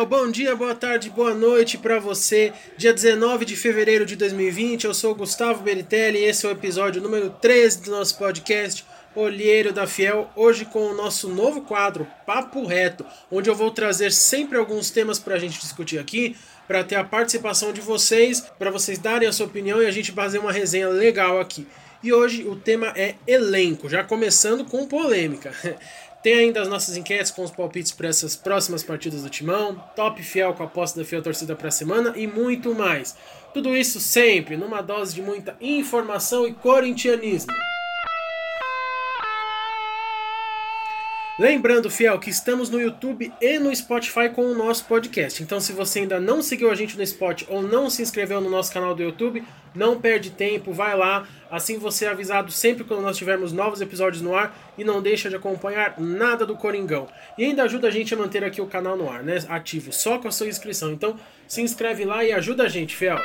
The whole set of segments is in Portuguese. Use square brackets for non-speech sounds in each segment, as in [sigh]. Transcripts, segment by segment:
fiel, bom dia, boa tarde, boa noite para você. Dia 19 de fevereiro de 2020, eu sou Gustavo Beritelli e esse é o episódio número 13 do nosso podcast Olheiro da Fiel, hoje com o nosso novo quadro Papo Reto, onde eu vou trazer sempre alguns temas para a gente discutir aqui, para ter a participação de vocês, para vocês darem a sua opinião e a gente fazer uma resenha legal aqui. E hoje o tema é elenco, já começando com polêmica. [laughs] Tem ainda as nossas enquetes com os palpites para essas próximas partidas do Timão, top fiel com a aposta da Fiel Torcida para a semana e muito mais. Tudo isso sempre numa dose de muita informação e corintianismo. Lembrando, fiel, que estamos no YouTube e no Spotify com o nosso podcast. Então, se você ainda não seguiu a gente no Spot ou não se inscreveu no nosso canal do YouTube, não perde tempo, vai lá. Assim você é avisado sempre quando nós tivermos novos episódios no ar e não deixa de acompanhar nada do Coringão. E ainda ajuda a gente a manter aqui o canal no ar, né? Ativo, só com a sua inscrição. Então, se inscreve lá e ajuda a gente, fiel.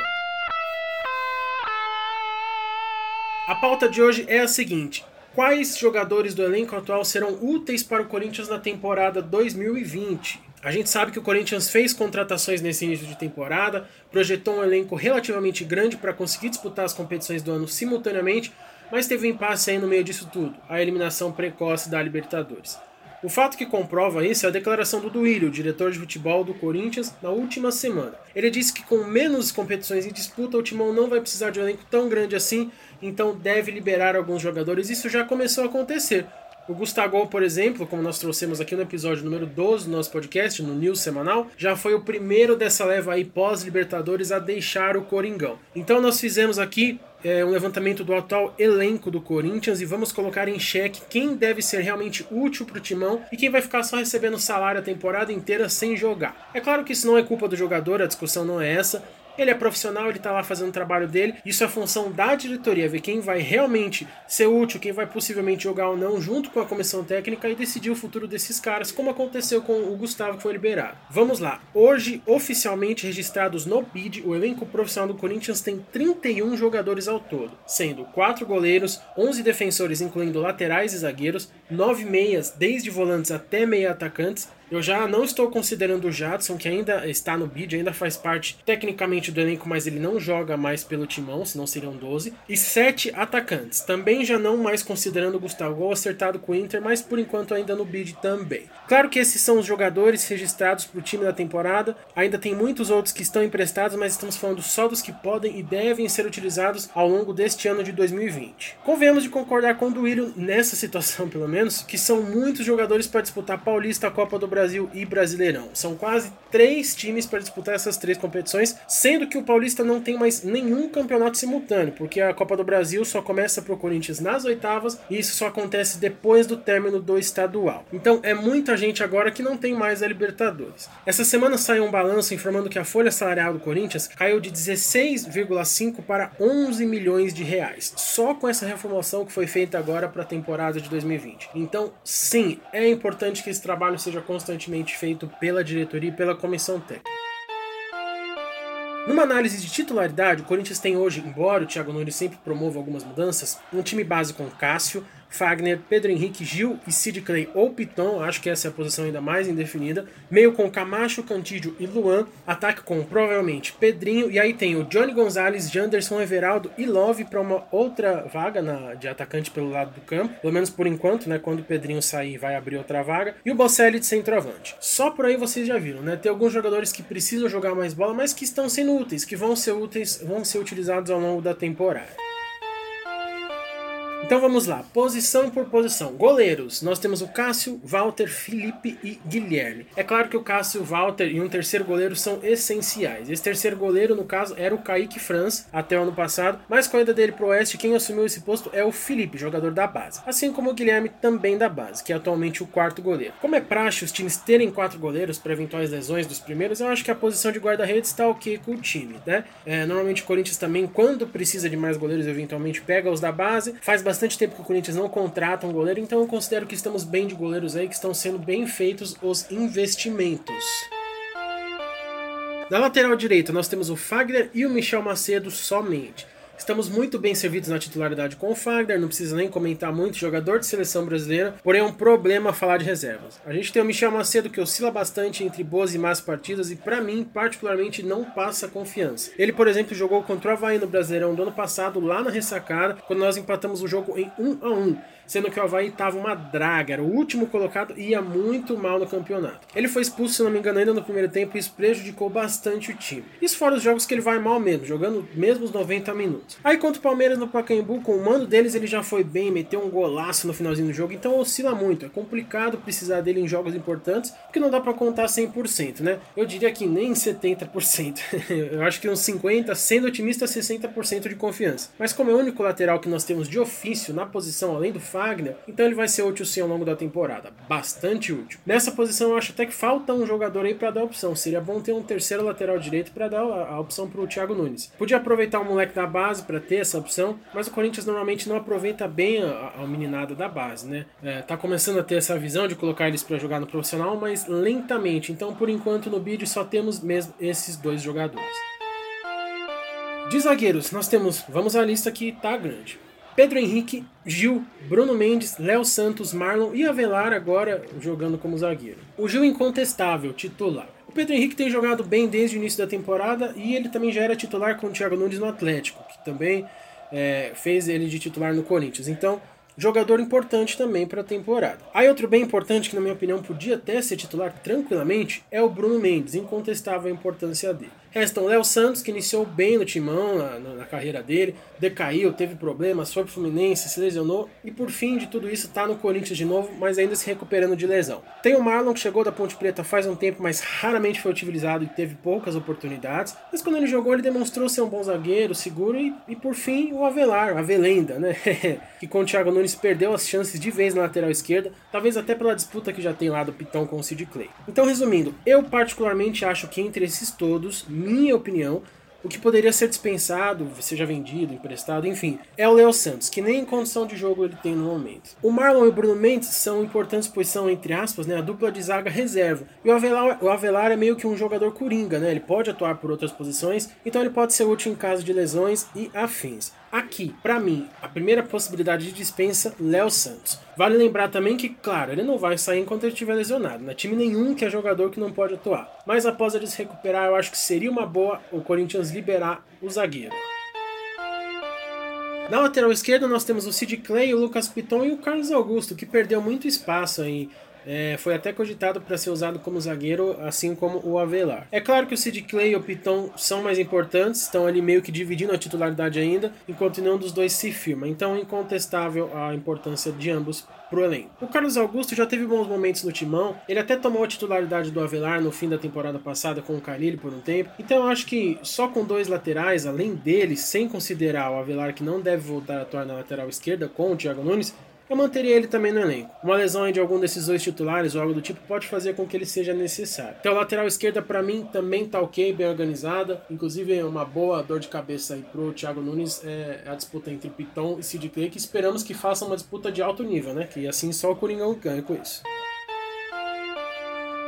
A pauta de hoje é a seguinte: Quais jogadores do elenco atual serão úteis para o Corinthians na temporada 2020? A gente sabe que o Corinthians fez contratações nesse início de temporada, projetou um elenco relativamente grande para conseguir disputar as competições do ano simultaneamente, mas teve um impasse aí no meio disso tudo, a eliminação precoce da Libertadores. O fato que comprova isso é a declaração do Duílio, diretor de futebol do Corinthians, na última semana. Ele disse que com menos competições em disputa, o Timão não vai precisar de um elenco tão grande assim, então deve liberar alguns jogadores. Isso já começou a acontecer. O Gustavo, por exemplo, como nós trouxemos aqui no episódio número 12 do nosso podcast, no News Semanal, já foi o primeiro dessa leva aí pós-Libertadores a deixar o Coringão. Então nós fizemos aqui é, um levantamento do atual elenco do Corinthians e vamos colocar em xeque quem deve ser realmente útil para o timão e quem vai ficar só recebendo salário a temporada inteira sem jogar. É claro que isso não é culpa do jogador, a discussão não é essa, ele é profissional, ele está lá fazendo o trabalho dele. Isso é função da diretoria, ver quem vai realmente ser útil, quem vai possivelmente jogar ou não, junto com a comissão técnica e decidir o futuro desses caras, como aconteceu com o Gustavo que foi liberado. Vamos lá. Hoje, oficialmente registrados no BID, o elenco profissional do Corinthians tem 31 jogadores ao todo, sendo 4 goleiros, 11 defensores, incluindo laterais e zagueiros, 9 meias, desde volantes até meia atacantes, eu já não estou considerando o Jadson, que ainda está no bid, ainda faz parte tecnicamente do elenco, mas ele não joga mais pelo timão, senão seriam 12. E sete atacantes. Também já não mais considerando o Gustavo Gol acertado com o Inter, mas por enquanto ainda no bid também. Claro que esses são os jogadores registrados para o time da temporada. Ainda tem muitos outros que estão emprestados, mas estamos falando só dos que podem e devem ser utilizados ao longo deste ano de 2020. Convenhamos de concordar com o Duílio nessa situação, pelo menos, que são muitos jogadores para disputar Paulista, a Copa do Brasil e Brasileirão. São quase três times para disputar essas três competições, sendo que o Paulista não tem mais nenhum campeonato simultâneo, porque a Copa do Brasil só começa para o Corinthians nas oitavas e isso só acontece depois do término do estadual. Então é muita gente agora que não tem mais a Libertadores. Essa semana saiu um balanço informando que a folha salarial do Corinthians caiu de 16,5 para 11 milhões de reais, só com essa reformulação que foi feita agora para a temporada de 2020. Então, sim, é importante que esse trabalho seja constante constantemente feito pela diretoria e pela comissão técnica. Numa análise de titularidade, o Corinthians tem hoje, embora o Thiago Nunes sempre promova algumas mudanças, um time base com Cássio, Fagner, Pedro Henrique, Gil e Sid Clay ou Piton, acho que essa é a posição ainda mais indefinida. Meio com Camacho, Cantídio e Luan. Ataque com provavelmente Pedrinho. E aí tem o Johnny Gonzalez, Janderson, Everaldo e Love para uma outra vaga na, de atacante pelo lado do campo. Pelo menos por enquanto, né? Quando o Pedrinho sair, vai abrir outra vaga. E o Bocelli de centroavante. Só por aí vocês já viram, né? Tem alguns jogadores que precisam jogar mais bola, mas que estão sendo úteis, que vão ser úteis, vão ser utilizados ao longo da temporada. Então vamos lá, posição por posição. Goleiros, nós temos o Cássio, Walter, Felipe e Guilherme. É claro que o Cássio, Walter e um terceiro goleiro são essenciais. Esse terceiro goleiro, no caso, era o Kaique Franz até o ano passado, mas com a ida dele pro Oeste, quem assumiu esse posto é o Felipe, jogador da base. Assim como o Guilherme, também da base, que é atualmente o quarto goleiro. Como é praxe os times terem quatro goleiros para eventuais lesões dos primeiros, eu acho que a posição de guarda-redes está ok com o time, né? É, normalmente o Corinthians também, quando precisa de mais goleiros, eventualmente pega os da base, faz bastante bastante tempo que o Corinthians não contrata um goleiro, então eu considero que estamos bem de goleiros aí, que estão sendo bem feitos os investimentos. Na lateral direita nós temos o Fagner e o Michel Macedo somente. Estamos muito bem servidos na titularidade com o Fagner, não precisa nem comentar muito, jogador de seleção brasileira, porém é um problema falar de reservas. A gente tem o Michel Macedo que oscila bastante entre boas e más partidas e para mim, particularmente, não passa confiança. Ele, por exemplo, jogou contra o Havaí no Brasileirão do ano passado, lá na ressacada, quando nós empatamos o jogo em 1 a 1 sendo que o Havaí estava uma draga, era o último colocado e ia muito mal no campeonato. Ele foi expulso, se não me engano, ainda no primeiro tempo e isso prejudicou bastante o time. Isso fora os jogos que ele vai mal mesmo, jogando mesmo os 90 minutos. Aí contra o Palmeiras no Pacaembu, com o mando deles, ele já foi bem, meteu um golaço no finalzinho do jogo, então oscila muito. É complicado precisar dele em jogos importantes, porque não dá para contar 100%, né? Eu diria que nem 70%. [laughs] Eu acho que uns 50%, sendo otimista, 60% de confiança. Mas como é o único lateral que nós temos de ofício na posição, além do Fagner, então ele vai ser útil sim ao longo da temporada, bastante útil. Nessa posição eu acho até que falta um jogador aí para dar opção, seria bom ter um terceiro lateral direito para dar a, opção para o Thiago Nunes. Podia aproveitar o moleque da base para ter essa opção, mas o Corinthians normalmente não aproveita bem a, a meninada da base, né? É, tá começando a ter essa visão de colocar eles para jogar no profissional, mas lentamente. Então por enquanto no bid só temos mesmo esses dois jogadores. De zagueiros, nós temos, vamos à lista que tá grande. Pedro Henrique, Gil, Bruno Mendes, Léo Santos, Marlon e Avelar agora jogando como zagueiro. O Gil incontestável, titular. O Pedro Henrique tem jogado bem desde o início da temporada e ele também já era titular com o Thiago Nunes no Atlético, que também é, fez ele de titular no Corinthians. Então, jogador importante também para a temporada. Aí outro bem importante que na minha opinião podia até ser titular tranquilamente é o Bruno Mendes, incontestável a importância dele. Restam Léo Santos, que iniciou bem no timão na, na, carreira dele, decaiu, teve problemas, foi pro Fluminense, se lesionou e por fim de tudo isso tá no Corinthians de novo, mas ainda se recuperando de lesão. Tem o Marlon que chegou da Ponte Preta faz um tempo, mas raramente foi utilizado e teve poucas oportunidades, mas quando ele jogou ele demonstrou ser um bom zagueiro, seguro e, e por fim o Avelar, a Avelenda, né? [laughs] que com o Thiago Nunes perdeu as chances de vez na lateral esquerda, talvez até pela disputa que já tem lá do Pitão com o Sid Clay. Então resumindo, eu particularmente acho que entre esses todos minha opinião, o que poderia ser dispensado, seja vendido, emprestado, enfim, é o Léo Santos, que nem condição de jogo ele tem no momento. O Marlon e o Bruno Mendes são importantes, pois são, entre aspas, né, a dupla de zaga reserva. E o Avelar, o Avelar é meio que um jogador coringa, né? Ele pode atuar por outras posições, então ele pode ser útil em caso de lesões e afins. Aqui, para mim, a primeira possibilidade de dispensa, Léo Santos. Vale lembrar também que, claro, ele não vai sair enquanto ele estiver lesionado. Não é time nenhum que é jogador que não pode atuar. Mas após ele se recuperar, eu acho que seria uma boa o Corinthians liberar o zagueiro. Na lateral esquerda nós temos o Sid Clay, o Lucas Piton e o Carlos Augusto, que perdeu muito espaço aí é, foi até cogitado para ser usado como zagueiro, assim como o Avelar. É claro que o Sid Clay e o Piton são mais importantes, estão ali meio que dividindo a titularidade ainda, enquanto nenhum dos dois se firma. Então é incontestável a importância de ambos pro elenco. O Carlos Augusto já teve bons momentos no timão, ele até tomou a titularidade do Avelar no fim da temporada passada com o Carille por um tempo, então eu acho que só com dois laterais, além dele, sem considerar o Avelar que não deve voltar a atuar na lateral esquerda com o Thiago Nunes, eu manteria ele também no elenco. Uma lesão de algum desses dois titulares ou algo do tipo pode fazer com que ele seja necessário. Então, a lateral esquerda, para mim, também tá ok, bem organizada. Inclusive, uma boa dor de cabeça aí pro Thiago Nunes é a disputa entre Piton e Sid Clay, que esperamos que faça uma disputa de alto nível, né? Que assim só o Coringão ganha com isso.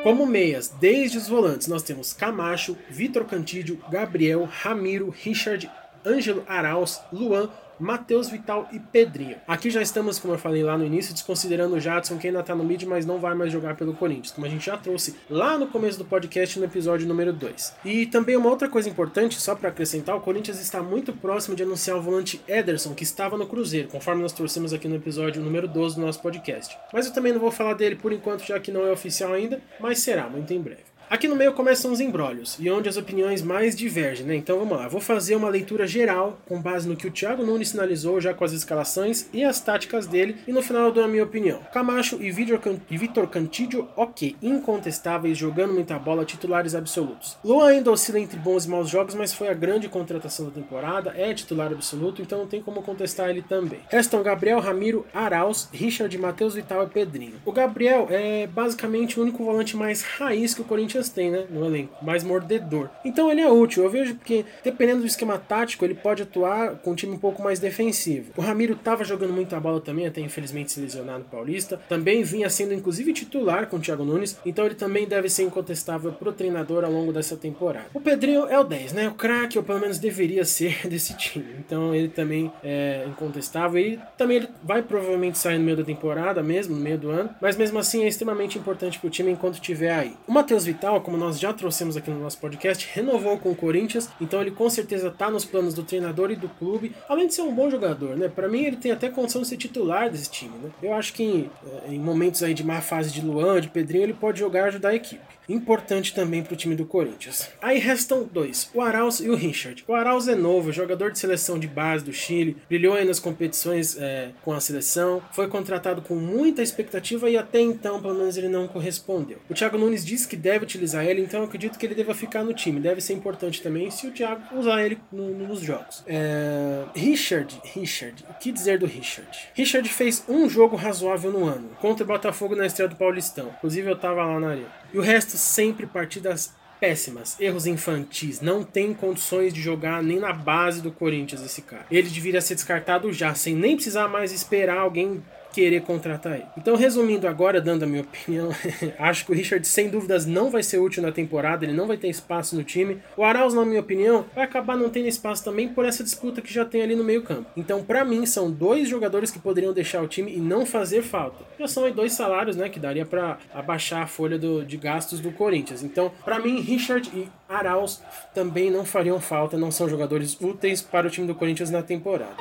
Como meias, desde os volantes, nós temos Camacho, Vitor Cantídio, Gabriel, Ramiro, Richard, Ângelo Arauz, Luan, Matheus Vital e Pedrinho. Aqui já estamos, como eu falei lá no início, desconsiderando o Jadson, que ainda tá no mid, mas não vai mais jogar pelo Corinthians, como a gente já trouxe lá no começo do podcast, no episódio número 2. E também uma outra coisa importante, só para acrescentar, o Corinthians está muito próximo de anunciar o volante Ederson, que estava no Cruzeiro, conforme nós trouxemos aqui no episódio número 12 do nosso podcast. Mas eu também não vou falar dele por enquanto, já que não é oficial ainda, mas será muito em breve. Aqui no meio começam os embrólios, e onde as opiniões mais divergem, né? Então vamos lá, vou fazer uma leitura geral com base no que o Thiago Nunes sinalizou já com as escalações e as táticas dele, e no final eu dou a minha opinião. Camacho e Vitor Cantídio, ok, incontestáveis, jogando muita bola, titulares absolutos. Luan ainda oscila entre bons e maus jogos, mas foi a grande contratação da temporada, é titular absoluto, então não tem como contestar ele também. Restam Gabriel, Ramiro, Arauz, Richard, Matheus Vital e Pedrinho. O Gabriel é basicamente o único volante mais raiz que o Corinthians Corinthians tem, né, no elenco, mais mordedor. Então ele é útil, eu vejo porque dependendo do esquema tático, ele pode atuar com um time um pouco mais defensivo. O Ramiro estava jogando muita bola também, até infelizmente se lesionar no Paulista. Também vinha sendo inclusive titular com o Thiago Nunes, então ele também deve ser incontestável pro treinador ao longo dessa temporada. O Pedrinho é o 10, né? O craque, ou pelo menos deveria [laughs] ser desse time. Então ele também é incontestável e também ele vai provavelmente sair no meio da temporada mesmo, no meio do ano, mas mesmo assim é extremamente importante pro time enquanto estiver aí. O Matheus Vital, como nós já trouxemos aqui no nosso podcast, renovou com o Corinthians, então ele com certeza tá nos planos do treinador e do clube, além de ser um bom jogador, né? Para mim ele tem até condição de ser titular desse time, né? Eu acho que em, eh, em momentos aí de má fase de Luan, de Pedrinho, ele pode jogar e ajudar a equipe importante também para o time do Corinthians. Aí restam dois, o Arauz e o Richard. O Arauz é novo, jogador de seleção de base do Chile, brilhou aí nas competições é, com a seleção, foi contratado com muita expectativa e até então, pelo menos, ele não correspondeu. O Thiago Nunes disse que deve utilizar ele, então eu acredito que ele deva ficar no time. Deve ser importante também se o Thiago usar ele no, nos jogos. É... Richard, Richard, o que dizer do Richard? Richard fez um jogo razoável no ano, contra o Botafogo na estreia do Paulistão. Inclusive eu tava lá na areia. E o resto sempre partidas péssimas, erros infantis, não tem condições de jogar nem na base do Corinthians esse cara. Ele deveria ser descartado já, sem nem precisar mais esperar alguém querer contratar ele. Então, resumindo agora, dando a minha opinião, [laughs] acho que o Richard, sem dúvidas, não vai ser útil na temporada, ele não vai ter espaço no time. O Arauz, na minha opinião, vai acabar não tendo espaço também por essa disputa que já tem ali no meio-campo. Então, para mim, são dois jogadores que poderiam deixar o time e não fazer falta. Já são aí dois salários, né, que daria para abaixar a folha do, de gastos do Corinthians. Então, para mim, Richard e Arauz também não fariam falta, não são jogadores úteis para o time do Corinthians na temporada.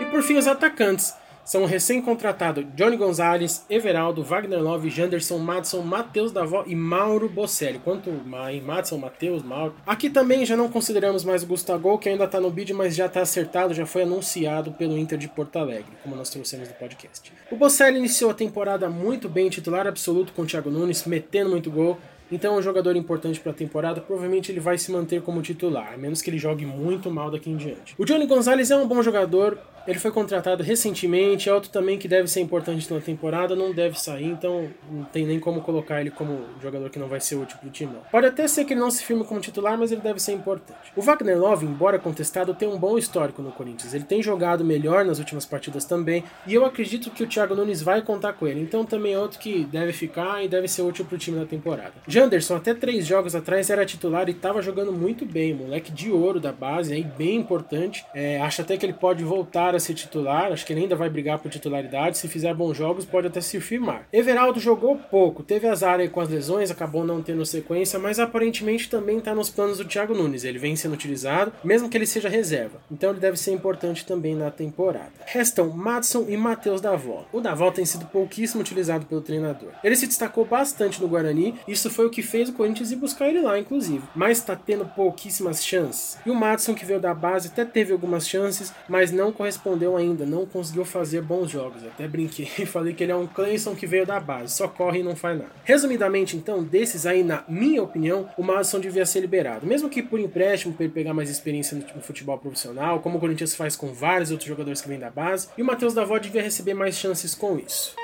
E por fim, os atacantes são recém-contratados Johnny Gonzalez, Everaldo, Wagner Love, Janderson, Madison, Matheus Davó e Mauro Bocelli. Quanto mais, Madison, Matheus, Mauro. Aqui também já não consideramos mais o Gustavo, que ainda está no bid, mas já está acertado, já foi anunciado pelo Inter de Porto Alegre, como nós trouxemos no podcast. O Bocelli iniciou a temporada muito bem, titular absoluto com o Thiago Nunes, metendo muito gol. Então é um jogador importante para a temporada, provavelmente ele vai se manter como titular, a menos que ele jogue muito mal daqui em diante. O Johnny Gonzalez é um bom jogador, ele foi contratado recentemente, é outro também que deve ser importante na temporada, não deve sair, então não tem nem como colocar ele como jogador que não vai ser útil pro time. Não. Pode até ser que ele não se firme como titular, mas ele deve ser importante. O Wagner Love, embora contestado, tem um bom histórico no Corinthians. Ele tem jogado melhor nas últimas partidas também, e eu acredito que o Thiago Nunes vai contar com ele. Então também é outro que deve ficar e deve ser útil pro time na temporada. Janderson, até três jogos atrás, era titular e estava jogando muito bem. Moleque de ouro da base, aí bem importante. É, acho até que ele pode voltar a ser titular, acho que ele ainda vai brigar por titularidade. Se fizer bons jogos, pode até se firmar. Everaldo jogou pouco, teve azar aí com as lesões, acabou não tendo sequência, mas aparentemente também está nos planos do Thiago Nunes. Ele vem sendo utilizado, mesmo que ele seja reserva. Então ele deve ser importante também na temporada. Restam Madison e Matheus Davó. O Davó tem sido pouquíssimo utilizado pelo treinador. Ele se destacou bastante no Guarani, isso foi o que fez o Corinthians ir buscar ele lá, inclusive. Mas está tendo pouquíssimas chances. E o Madison, que veio da base, até teve algumas chances, mas não correspondeu ainda, não conseguiu fazer bons jogos. Até brinquei [laughs] e falei que ele é um Clayson que veio da base, só corre e não faz nada. Resumidamente, então, desses aí, na minha opinião, o Madison devia ser liberado. Mesmo que por empréstimo, para ele pegar mais experiência no futebol profissional, como o Corinthians faz com vários outros jogadores que vêm da base, e o Matheus Davó devia receber mais chances com isso.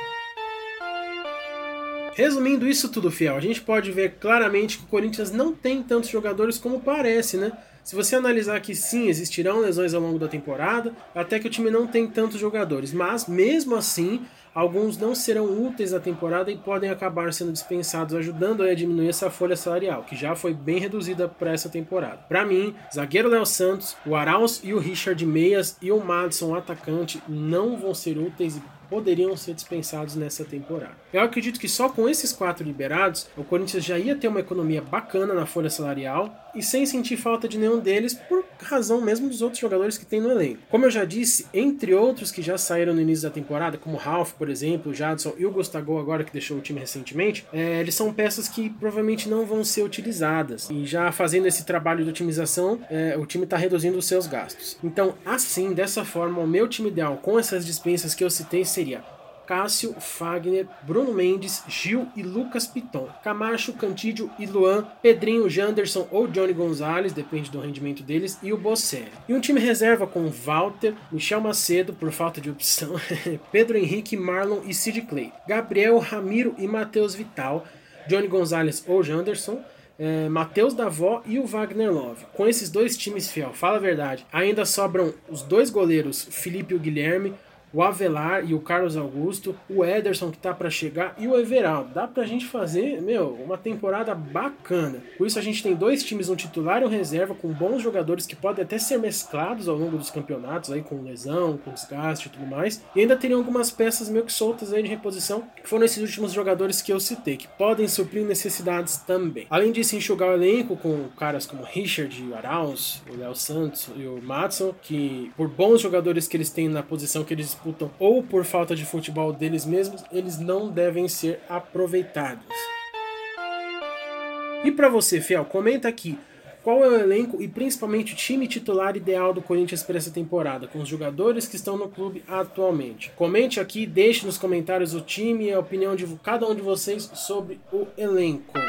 Resumindo isso tudo, fiel, a gente pode ver claramente que o Corinthians não tem tantos jogadores como parece, né? Se você analisar que sim, existirão lesões ao longo da temporada, até que o time não tem tantos jogadores, mas mesmo assim, alguns não serão úteis na temporada e podem acabar sendo dispensados, ajudando a diminuir essa folha salarial, que já foi bem reduzida para essa temporada. Para mim, zagueiro Léo Santos, o Arauz e o Richard Meias e o Madison, atacante, não vão ser úteis e poderiam ser dispensados nessa temporada. Eu acredito que só com esses quatro liberados, o Corinthians já ia ter uma economia bacana na folha salarial e sem sentir falta de nenhum deles por razão mesmo dos outros jogadores que tem no elenco. Como eu já disse, entre outros que já saíram no início da temporada, como Ralph, por exemplo, o Jadson e o Gustavo agora que deixou o time recentemente, é, eles são peças que provavelmente não vão ser utilizadas. E já fazendo esse trabalho de otimização, é, o time está reduzindo os seus gastos. Então, assim, dessa forma, o meu time ideal com essas dispensas que eu citei seria Cássio, Fagner, Bruno Mendes, Gil e Lucas Piton, Camacho, Cantídio e Luan, Pedrinho, Janderson ou Johnny Gonzalez, depende do rendimento deles, e o Bocelli. E um time reserva com Walter, Michel Macedo, por falta de opção, [laughs] Pedro Henrique, Marlon e Sid Clay, Gabriel, Ramiro e Matheus Vital, Johnny Gonzalez ou Janderson, é, Matheus Davó e o Wagner Love. Com esses dois times fiel, fala a verdade, ainda sobram os dois goleiros, Felipe e o Guilherme, o Avelar e o Carlos Augusto, o Ederson que tá para chegar e o Everaldo. Dá pra gente fazer, meu, uma temporada bacana. Por isso a gente tem dois times, um titular e um reserva com bons jogadores que podem até ser mesclados ao longo dos campeonatos aí com lesão, com desgaste e tudo mais. E ainda teriam algumas peças meio que soltas aí de reposição, que foram esses últimos jogadores que eu citei, que podem suprir necessidades também. Além disso, enxugar o elenco com caras como Richard, Arauz, o Léo Santos e o Matson, que por bons jogadores que eles têm na posição que eles disputam ou por falta de futebol deles mesmos, eles não devem ser aproveitados. E para você, Fiel, comenta aqui qual é o elenco e principalmente o time titular ideal do Corinthians para essa temporada, com os jogadores que estão no clube atualmente. Comente aqui, deixe nos comentários o time e a opinião de cada um de vocês sobre o elenco.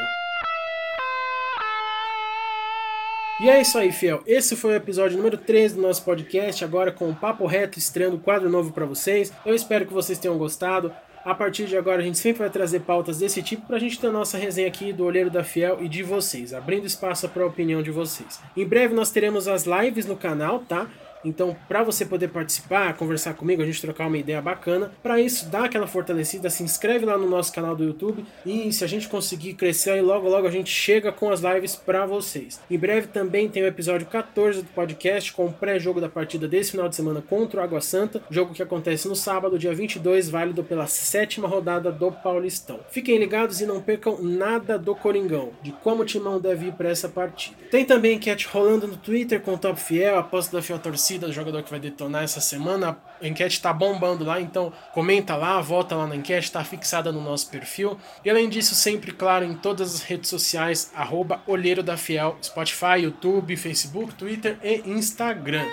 E é isso aí, fiel. Esse foi o episódio número 13 do nosso podcast, agora com o Papo Reto estreando quadro novo para vocês. Eu espero que vocês tenham gostado. A partir de agora a gente sempre vai trazer pautas desse tipo para a gente ter a nossa resenha aqui do Olheiro da Fiel e de vocês, abrindo espaço para a opinião de vocês. Em breve nós teremos as lives no canal, tá? Então, para você poder participar, conversar comigo, a gente trocar uma ideia bacana, para isso, dá aquela fortalecida, se inscreve lá no nosso canal do YouTube e se a gente conseguir crescer aí, logo logo a gente chega com as lives para vocês. Em breve também tem o episódio 14 do podcast com o pré-jogo da partida desse final de semana contra o Água Santa, jogo que acontece no sábado, dia 22, válido pela sétima rodada do Paulistão. Fiquem ligados e não percam nada do Coringão, de como o Timão deve ir para essa partida. Tem também enquete rolando no Twitter com o Top Fiel, aposta da Fiel Torcida torcida do jogador que vai detonar essa semana. A enquete tá bombando lá, então comenta lá, vota lá na enquete, tá fixada no nosso perfil. E além disso, sempre, claro, em todas as redes sociais, arroba Olheiro da Fiel, Spotify, YouTube, Facebook, Twitter e Instagram.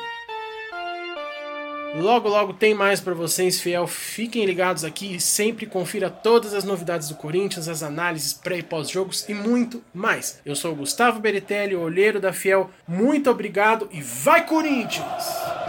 Logo, logo tem mais para vocês, fiel. Fiquem ligados aqui e sempre confira todas as novidades do Corinthians, as análises pré e pós-jogos e muito mais. Eu sou o Gustavo Beritelli, olheiro da Fiel. Muito obrigado e vai Corinthians!